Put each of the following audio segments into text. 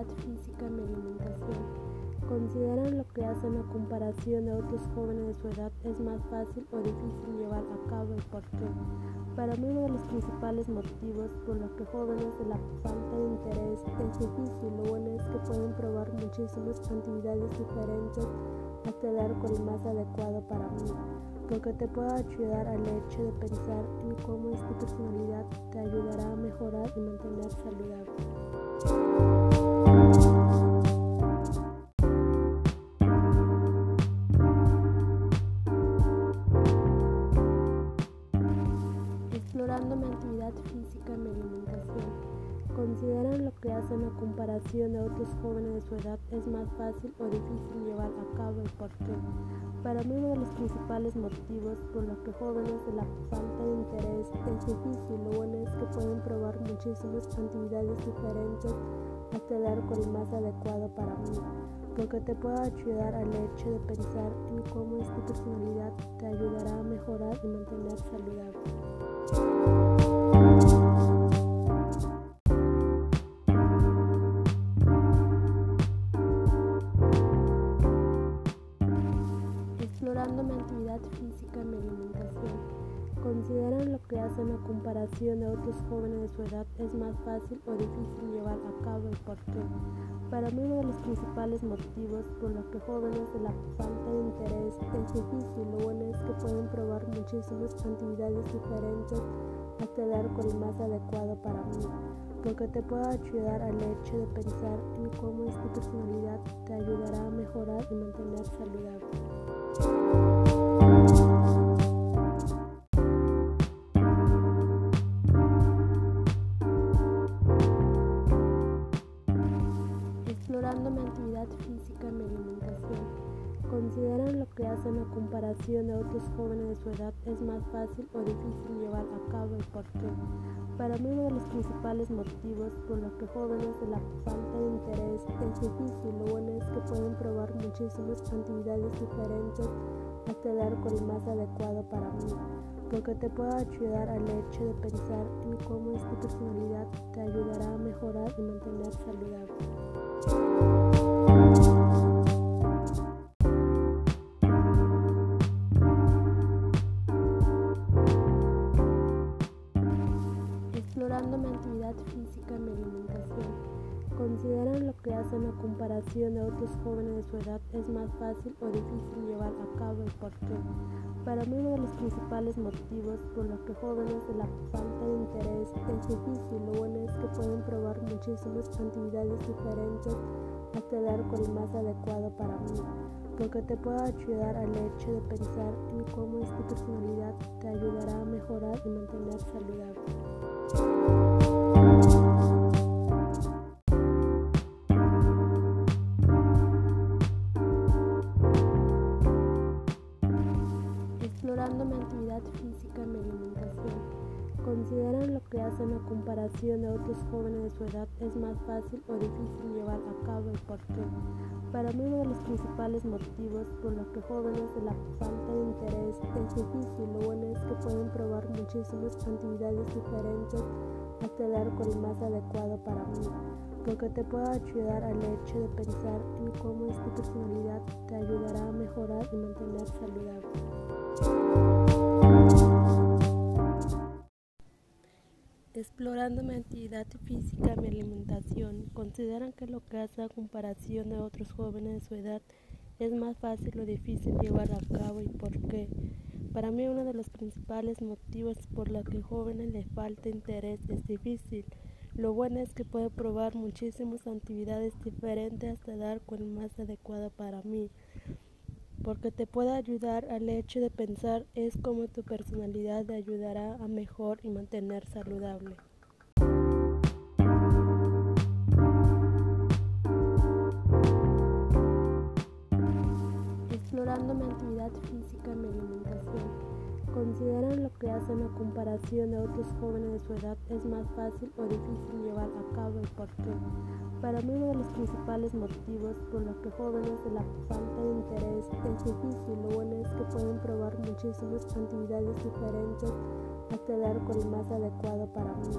actividad física en alimentación. Consideran lo que hacen a comparación de otros jóvenes de su edad es más fácil o difícil llevar a cabo y por qué. Para mí uno de los principales motivos por los que jóvenes de la falta de interés es difícil, lo bueno es que pueden probar muchísimas actividades diferentes hasta dar con el más adecuado para mí porque te puede ayudar al hecho de pensar en cómo esta personalidad te ayudará a mejorar y mantener saludable. Comparación de otros jóvenes de su edad es más fácil o difícil llevar a cabo y por qué. Para mí uno de los principales motivos por los que jóvenes de la falta de interés es difícil, lo bueno es que pueden probar muchísimas actividades diferentes hasta dar con el más adecuado para mí, porque te puede ayudar al hecho de pensar en cómo esta personalidad te ayudará a mejorar y mantener saludable. Consideran lo que hacen a comparación de otros jóvenes de su edad es más fácil o difícil llevar a cabo y por qué. Para mí uno de los principales motivos por los que jóvenes de la falta de interés es difícil, lo bueno es que pueden probar muchísimas actividades diferentes hasta dar con el más adecuado para mí, porque te puede ayudar al hecho de pensar en cómo esta personalidad te ayudará a mejorar y mantener saludable. Mi actividad física mi alimentación. Consideran lo que hacen a comparación de otros jóvenes de su edad es más fácil o difícil llevar a cabo y por qué. Para mí uno de los principales motivos por los que jóvenes de la falta de interés es difícil, lo bueno es que pueden probar muchísimas actividades diferentes hasta dar con el más adecuado para mí, porque te puede ayudar al hecho de pensar en cómo esta personalidad te ayudará a mejorar y mantener saludable. Comparación de otros jóvenes de su edad es más fácil o difícil llevar a cabo y por qué. Para mí uno de los principales motivos por los que jóvenes de la falta de interés es difícil, lo bueno es que pueden probar muchísimas actividades diferentes hasta dar con el más adecuado para mí, porque te puede ayudar al hecho de pensar en cómo esta personalidad te ayudará a mejorar y mantener saludable. Comparación de otros jóvenes de su edad es más fácil o difícil llevar a cabo y por qué. Para mí uno de los principales motivos por los que jóvenes de la falta de interés es difícil, lo bueno es que pueden probar muchísimas actividades diferentes hasta dar con el más adecuado para mí, porque te puede ayudar al hecho de pensar en cómo esta personalidad te ayudará a mejorar y mantener saludable. Explorando mi actividad física mi alimentación, consideran que lo que hace a comparación de otros jóvenes de su edad es más fácil o difícil llevar a cabo y por qué. Para mí uno de los principales motivos por los que jóvenes les falta interés es difícil. Lo bueno es que puedo probar muchísimas actividades diferentes hasta dar con más adecuado para mí porque te puede ayudar al hecho de pensar es como tu personalidad te ayudará a mejor y mantener saludable. Explorando mi actividad física y mi alimentación. Consideran lo que hacen a comparación de otros jóvenes de su edad es más fácil o difícil llevar a cabo y por. Para mí uno de los principales motivos por los que jóvenes de la falta de interés es difícil, lo bueno es que pueden probar muchísimas actividades diferentes hasta dar con el más adecuado para mí,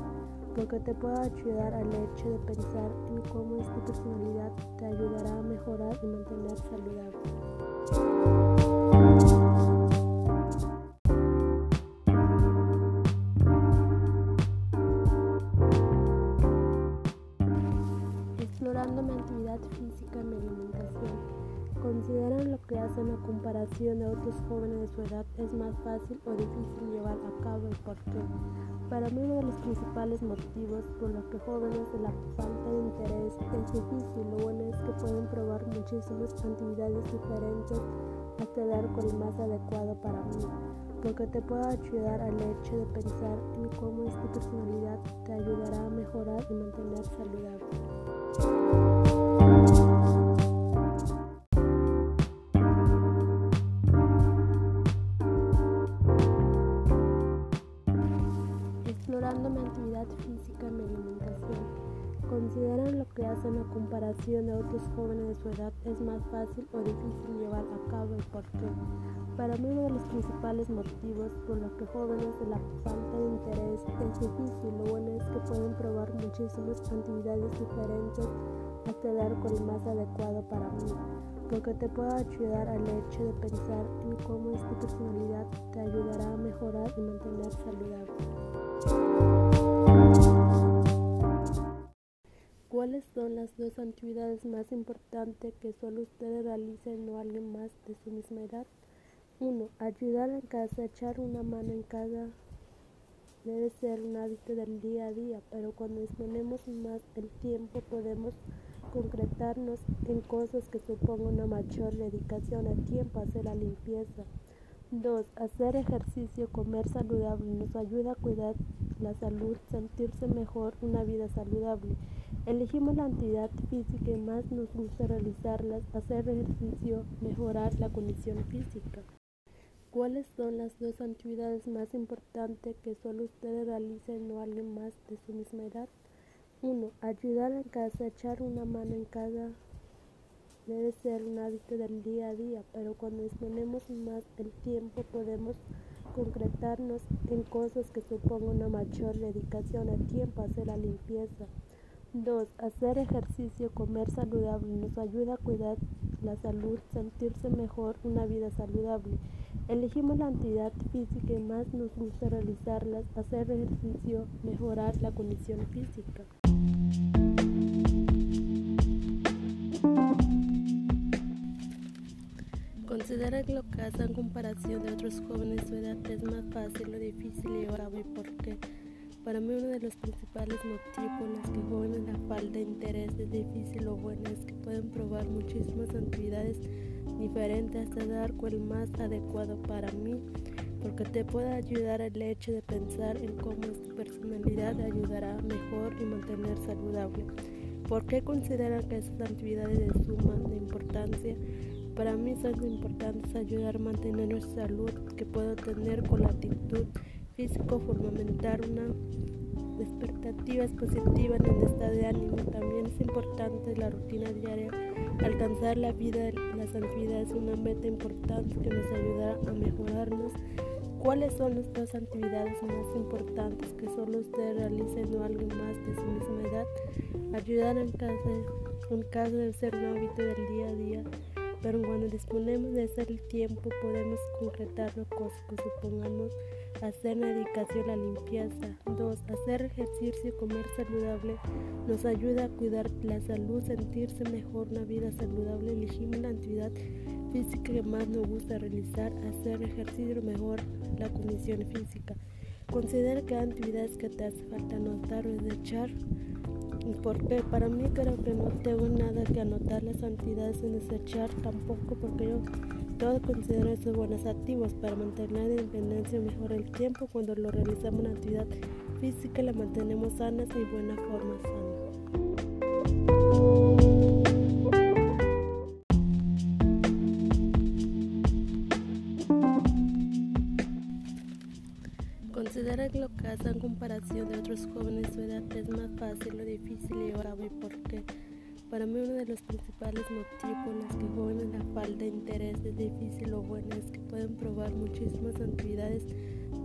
porque te puede ayudar al hecho de pensar en cómo esta personalidad te ayudará a mejorar y mantener saludable. Y mi alimentación, consideran lo que hacen a comparación de otros jóvenes de su edad es más fácil o difícil llevar a cabo y por qué. Para mí uno de los principales motivos por los que jóvenes de la falta de interés es difícil, lo bueno es que pueden probar muchísimas actividades diferentes hasta dar con el más adecuado para mí, porque te puede ayudar al hecho de pensar en cómo esta personalidad te ayudará a mejorar y mantener saludable. A comparación de otros jóvenes de su edad es más fácil o difícil llevar a cabo y por qué. Para mí uno de los principales motivos por los que jóvenes de la falta de interés es difícil, lo bueno es que pueden probar muchísimas actividades diferentes hasta dar con el más adecuado para mí, porque te puede ayudar al hecho de pensar en cómo esta personalidad te ayudará a mejorar y mantener saludable. ¿Cuáles son las dos actividades más importantes que solo ustedes realicen o alguien más de su misma edad? 1. Ayudar en casa, echar una mano en casa debe ser un hábito del día a día, pero cuando disponemos más el tiempo podemos concretarnos en cosas que supongan una mayor dedicación al tiempo, hacer la limpieza. 2. Hacer ejercicio, comer saludable nos ayuda a cuidar la salud, sentirse mejor, una vida saludable. Elegimos la actividad física que más nos gusta realizarlas, hacer ejercicio, mejorar la condición física. ¿Cuáles son las dos actividades más importantes que solo ustedes realicen o alguien más de su misma edad? 1. Ayudar en casa, echar una mano en casa debe ser un hábito del día a día, pero cuando disponemos más el tiempo podemos concretarnos en cosas que supongan una mayor dedicación al tiempo, hacer la limpieza. 2. Hacer ejercicio, comer saludable nos ayuda a cuidar la salud, sentirse mejor, una vida saludable. Elegimos la actividad física que más nos gusta realizarlas, hacer ejercicio, mejorar la condición física. Considera que lo que hacen en comparación de otros jóvenes su edad es más fácil o difícil y por qué. Para mí uno de los principales motivos por los que jóvenes la falta de interés es difícil o bueno es que pueden probar muchísimas actividades diferentes hasta dar el más adecuado para mí, porque te puede ayudar el hecho de pensar en cómo esta personalidad te ayudará mejor y mantener saludable. ¿Por qué consideran que estas actividades de suma de importancia? Para mí son importantes ayudar a mantener nuestra salud que puedo tener con la actitud físico, fundamentar una expectativa positiva en el estado de ánimo. También es importante la rutina diaria. Alcanzar la vida, las actividades es una meta importante que nos ayudará a mejorarnos. ¿Cuáles son las dos actividades más importantes que solo usted realicen o alguien más de su misma edad? Ayudar en casa, en caso de ser un hábito del día a día pero cuando disponemos de ese tiempo podemos concretar las cosas que supongamos hacer la dedicación a la limpieza. 2. Hacer ejercicio y comer saludable nos ayuda a cuidar la salud, sentirse mejor, una vida saludable. Elegimos la actividad física que más nos gusta realizar, hacer ejercicio mejor la condición física. Considera que actividades que te hace falta anotar o desechar porque para mí creo que no tengo nada que anotar. Las actividades en desechar tampoco porque yo todo considero esos buenos activos para mantener la independencia y mejorar el tiempo. Cuando lo realizamos en actividad física la mantenemos sanas y buena forma sana. Lo hacen en comparación de otros jóvenes su edad es más fácil o difícil llevar a cabo y por qué. Para mí uno de los principales motivos por los que jóvenes la falta de interés es difícil o bueno es que pueden probar muchísimas actividades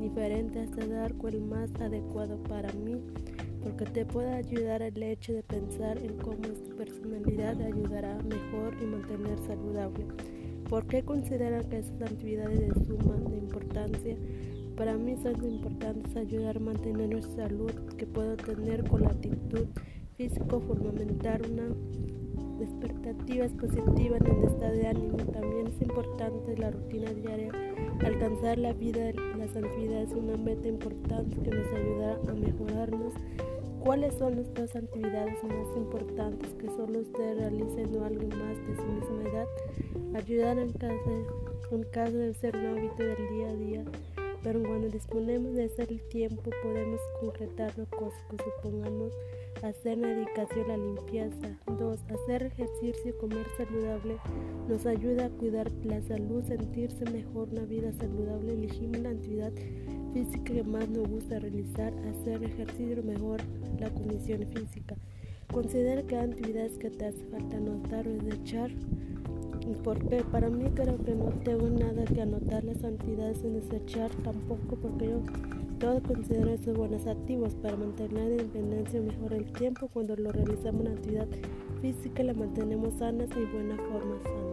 diferentes hasta dar el más adecuado para mí, porque te puede ayudar el hecho de pensar en cómo tu personalidad te ayudará mejor y mantener saludable. ¿Por qué consideran que esas actividades de suma de importancia? Para mí son importantes ayudar a mantener nuestra salud que puedo tener con la actitud físico fundamental una expectativas positivas en el estado de ánimo. También es importante la rutina diaria. Alcanzar la vida, la santidad es una meta importante que nos ayudará a mejorarnos. ¿Cuáles son nuestras actividades más importantes que solo usted realice o alguien más de su misma edad? Ayudar en casa, en caso de ser un hábito del día a día pero cuando disponemos de ese tiempo podemos concretar los cosas que supongamos hacer la dedicación a la limpieza. 2. Hacer ejercicio y comer saludable nos ayuda a cuidar la salud, sentirse mejor, una vida saludable. Elegimos la actividad física que más nos gusta realizar, hacer ejercicio mejor la condición física. Considera que hay actividades que te hace falta notar o desechar porque para mí creo que no tengo nada que anotar las entidades en desechar tampoco porque yo todo considero esos buenos activos para mantener la independencia y mejorar el tiempo cuando lo realizamos una actividad física la mantenemos sanas y buena forma sana.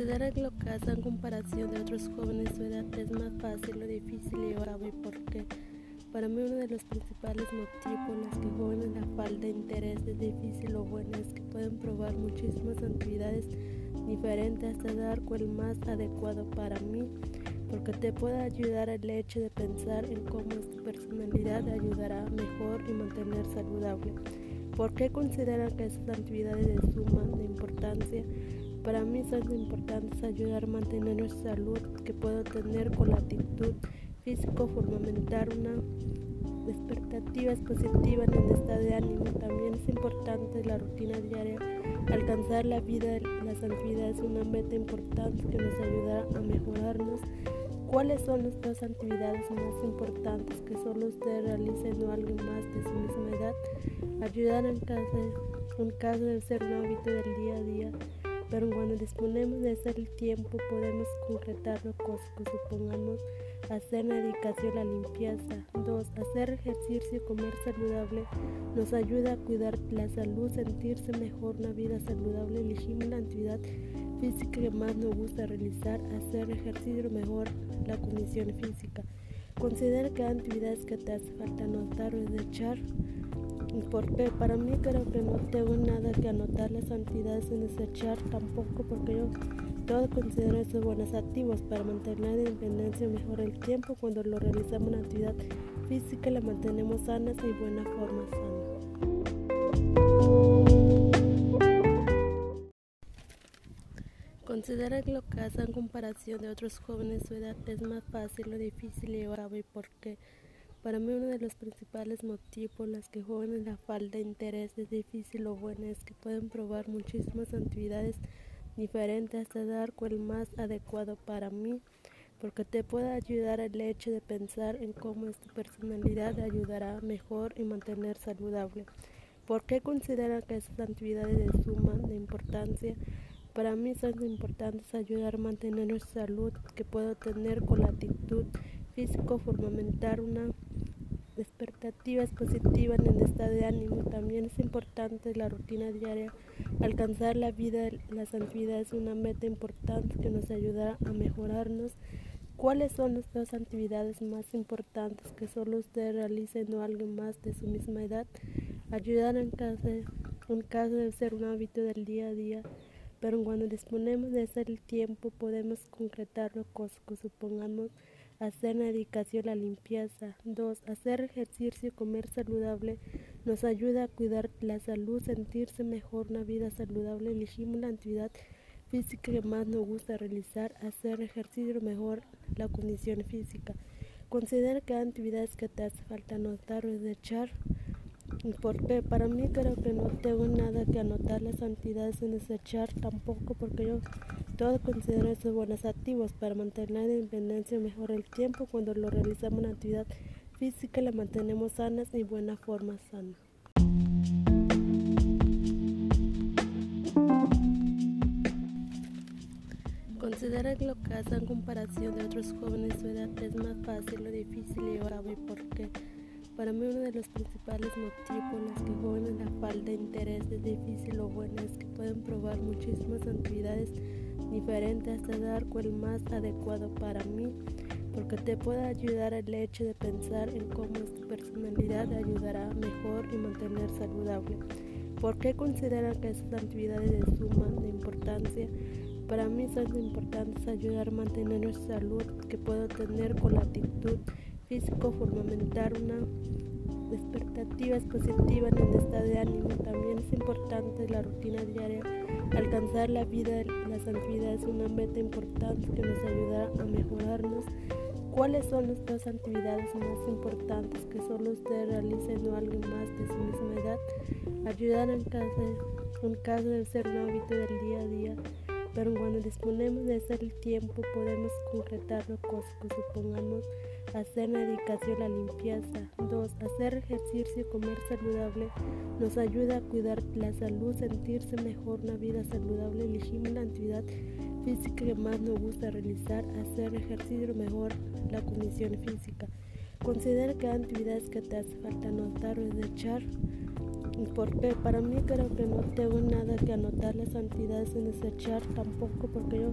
Considera lo en comparación de otros jóvenes de su edad es más fácil o difícil llevar a cabo por qué. Para mí uno de los principales motivos por los que jóvenes la falta de interés es difícil o bueno es que pueden probar muchísimas actividades diferentes hasta dar cuál más adecuado para mí porque te puede ayudar el hecho de pensar en cómo tu personalidad te ayudará mejor y mantener saludable. ¿Por qué consideran que esas actividades de suma de importancia? Para mí son importantes ayudar a mantener nuestra salud que puedo tener con la actitud físico fundamental una expectativas positivas en el estado de ánimo. También es importante la rutina diaria. Alcanzar la vida, la santidad es una meta importante que nos ayudará a mejorarnos. ¿Cuáles son nuestras actividades más importantes que solo usted realice o alguien más de su misma edad? Ayudar en casa, en caso de ser un hábito del día a día pero cuando disponemos de ese tiempo podemos concretar los cosas que supongamos hacer la dedicación a la limpieza. 2. Hacer ejercicio y comer saludable nos ayuda a cuidar la salud, sentirse mejor, una vida saludable. Elegimos la actividad física que más nos gusta realizar, hacer ejercicio mejor la condición física. Considera que hay actividades que te hace falta notar o desechar porque para mí creo que no tengo nada que anotar las entidades en desechar tampoco porque yo todo considero esos buenos activos para mantener la independencia y mejorar el tiempo cuando lo realizamos una actividad física la mantenemos sanas y buena forma sana. Considera que lo que hace en comparación de otros jóvenes de su edad es más fácil o difícil llevar a cabo y por qué. Para mí uno de los principales motivos por los que jóvenes la falta de interés es difícil o bueno es que pueden probar muchísimas actividades diferentes hasta dar cuál más adecuado para mí porque te puede ayudar el hecho de pensar en cómo tu personalidad te ayudará mejor y mantener saludable. ¿Por qué consideran que esas actividades de suma de importancia? Para mí son importantes ayudar a mantener nuestra salud que puedo tener con la actitud físico fundamental una expectativas positivas en el estado de ánimo. También es importante la rutina diaria. Alcanzar la vida, la santidad es una meta importante que nos ayudará a mejorarnos. ¿Cuáles son nuestras actividades más importantes que solo usted realice o alguien más de su misma edad? Ayudar en casa, en caso de ser un hábito del día a día, pero cuando disponemos de ese tiempo podemos concretar los cosas que supongamos hacer dedicación a la limpieza. 2. Hacer ejercicio y comer saludable nos ayuda a cuidar la salud, sentirse mejor, una vida saludable. Elegimos la actividad física que más nos gusta realizar, hacer ejercicio mejor la condición física. Considera que actividades que te hace falta anotar o desechar. Porque para mí creo que no tengo nada que anotar. Las entidades en desechar tampoco porque yo todo considero esos buenos activos para mantener la independencia y mejorar el tiempo. Cuando lo realizamos una actividad física la mantenemos sanas y buena forma sana. Considera que lo que hace en comparación de otros jóvenes. De su edad es más fácil o difícil llevar a cabo y por qué. Para mí uno de los principales motivos por los que jóvenes la falta de interés es difícil o bueno es que pueden probar muchísimas actividades diferentes hasta dar cuál más adecuado para mí porque te puede ayudar el hecho de pensar en cómo tu personalidad ayudará mejor y mantener saludable. ¿Por qué consideran que esas actividades de suma de importancia? Para mí son importantes ayudar a mantener nuestra salud que puedo tener con la actitud físico, fundamentar una expectativas positivas en el estado de ánimo. También es importante la rutina diaria. Alcanzar la vida, las actividades es una meta importante que nos ayudará a mejorarnos. ¿Cuáles son las dos actividades más importantes que solo usted realice o alguien más de su misma edad? Ayudar en caso, en caso de ser un hábito del día a día pero cuando disponemos de ese tiempo podemos concretar las cosas que supongamos hacer la dedicación a la limpieza. 2. Hacer ejercicio y comer saludable nos ayuda a cuidar la salud, sentirse mejor, una vida saludable. Elegimos la actividad física que más nos gusta realizar, hacer ejercicio mejor la condición física. Considera que hay actividades que te hace falta anotar o desechar porque para mí creo que no tengo nada que anotar las entidades en ese chat tampoco porque yo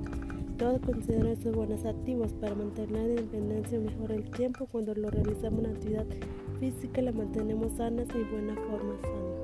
todo considero esos buenos activos para mantener la independencia mejor el tiempo cuando lo realizamos una actividad física la mantenemos sanas y buena forma sana.